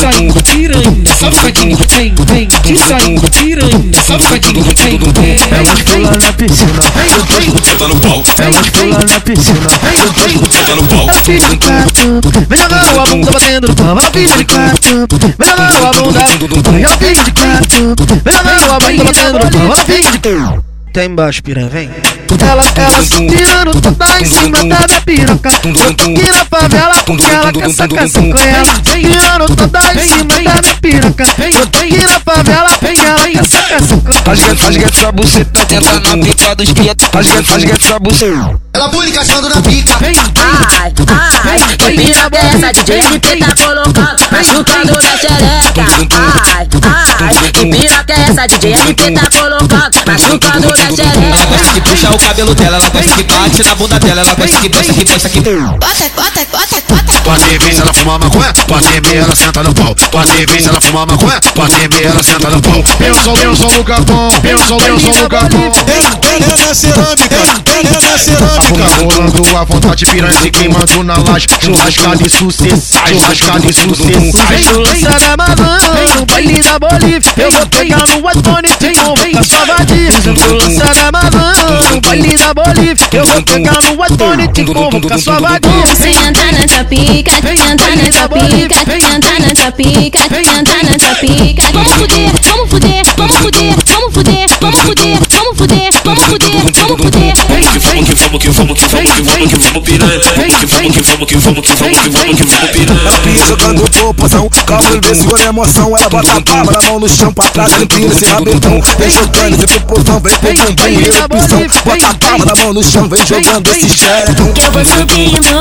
saindo piranha, safadinho, vem, vem, de saindo piranha, safadinho, vem, vem. Elas pulam na piscina, Senta no pau, elas pulam na piscina. senta no pau. É o filho de quatro, vem jogando a bunda batendo no pau. É o filho de quatro, vem jogando a bunda. É o filho de quatro, vem jogando a bunda batendo no pau. É o filho de quatro. Tá embaixo, piranha, vem. Ela, ela se tirando toda em cima da minha piroca. Eu tô aqui na favela porque ela quer sacar com ela. Tirando toda em cima da minha piroca. Eu tô aqui na favela porque ela quer sacar com Rasga, rasga essa buceta, tenta na pica dos piatos. Rasga, rasga essa buceta. Ela pula encaixando na pica. Ai, ai, que pira dessa DJ LP tá colocando, machucando minha xereca. Ai, ai, que pira dessa DJ LP tá colocando, machucando minha Ela xereca. gosta que puxa o cabelo dela, ela gosta que bate na bunda dela, ela gosta que dança, que dança, que Bota, bota, bota, bota. Pode vir se ela fuma maconha, pode vir ela senta no pau. Pode vir se ela fuma maconha, pode vir ela senta no pau. Eu sou, eu sou o capão, eu sou, eu sou o. Ele é na cerâmica, é na cerâmica. Rolando a vontade, piranha se queimando na laje. Churrascada e sucesso, churrascada e sucesso. Lançada malandro, baile da Bolívia Eu vou pegar no iPhone e te convocar sua vadia Lançada malandro, baile da Bolívia Eu vou pegar no iPhone e te convocar sua vadia Senta nessa pica, senta nessa pica, senta nessa pica, senta nessa pica. Vamos fuder, vamos, que vamos, que vamos, que vamos, que vamos, que vamos. Que vamos, que vamos, que vamos, que vamos, que vamos, que vamos, piranha. Jogando popozão, calma vê segura emoção. Ela bota a palma na mão no chão pra trás, empina esse rabetão. Vem jogando esse popozão, vem bumbum e erupção. Bota a palma na mão no chão, vem jogando esse xerecão. Que eu vou subindo,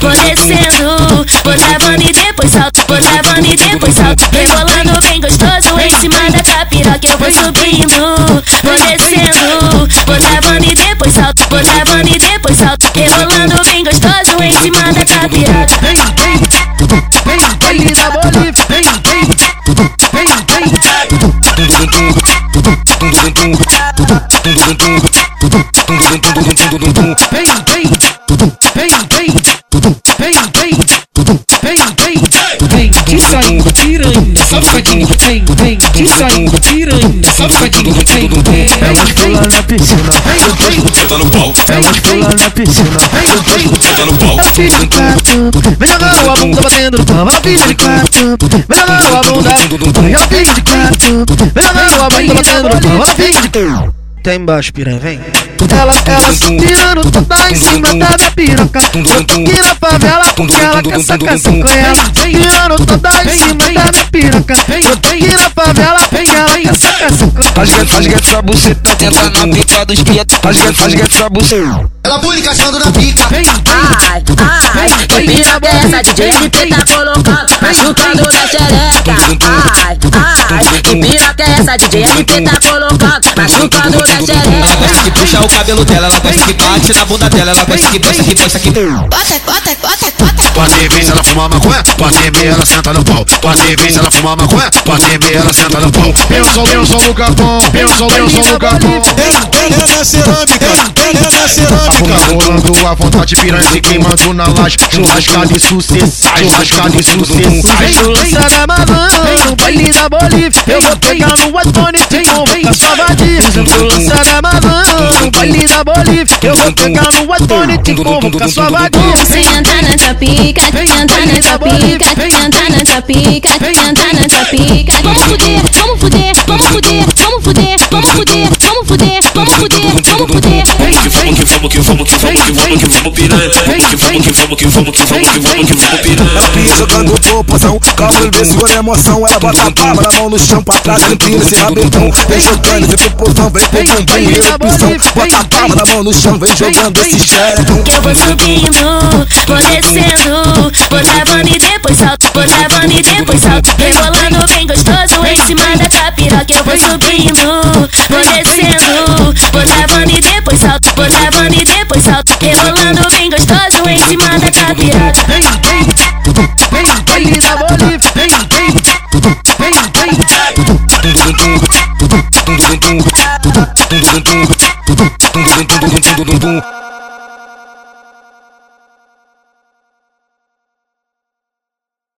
vou descendo, vou travando e depois salto, vou travando e depois salto. Rebolando bem gostoso em cima da tua piroca. Eu vou subindo, vou descendo, vou travando e depois minha piada. Vem, vem, vem, vem, vem na bola e vem, vem, vem, vem, vem. Vem, vem, que saindo piranha, safadinho, vem, vem, que saindo piranha, safadinho, vem, vem. Elas pulando Senta no pau, elas pulam na piscina. senta no pau. É o filho de quatro, vem jogando a bunda batendo no pau. É o filho de quatro, vem jogando a bunda. É o filho de quatro, vem jogando a bunda batendo no pau. É o filho de quatro. Tá embaixo, piranha, vem. Ela, ela se tirando toda em cima da minha piroca. Eu tô aqui na favela porque ela quer sacar com ela. Tirando toda em cima da minha piroca. Eu tô aqui na favela porque ela quer sacar com Rasga, rasga essa buceta, tenta na pica dos piatos. Rasga, rasga essa buceta. Ela pula encaixando na pica. Ai, ai, que pira dessa DJ LP tá colocando, machucando minha xereca. Ai, ai, que pira dessa DJ LP tá colocando, machucando Ela xereca. gosta que puxa o cabelo dela, ela gosta que bate na bunda dela, ela gosta que dança, que dança, que Bota, bota, bota, vir se ela fuma maconha, pode vir ela senta no pau. Pode vir se ela fuma maconha, pode vir ela senta no pau. Eu sou, eu sou o capão, eu sou, eu sou o. Ele é na cerâmica, é na cerâmica. Rolando a vontade, piranha se queimando na laje. Churrascada e sucesso, churrascada e sucesso. Lançada malandro, baile da Bolívia Eu vou pegar no iPhone e te convocar sua vadia Lançada malandro, baile da Bolívia Eu vou pegar no iPhone e te convocar sua vadia Senta nessa pica, senta nessa pica, senta nessa pica, senta nessa pica. Vamos fuder, vamos fuder, vamos fuder, vamos fuder, vamos fuder, vamos fuder, vamos fuder, vamos fuder. Que vamos, que vamos, que vamos, que vamos, que vamos, que vamos, piranha. Que vamos, que vamos, que vamos, que vamos, que vamos, que vamos, piranha. Pia jogando popozão, calma vê segura a emoção. Ela bota a palma na mão no chão pra trás, ela empina esse rabetão. Vem jogando esse popozão, vem com bumbum e erupção. Bota a palma na mão no chão, vem jogando esse xerecão. Que eu vou subindo, vou descendo, vou travando e depois salto, vou travando e depois salto. Rebolando bem gostoso em cima da tua piroca. Eu vou subindo, vou descendo, vou travando e depois salto, vou travando e depois salto. Rebolando bem gostoso em cima da piroca. Vem, vem, vem, baile da Bolívia Vem, vem, vem, vem Tum,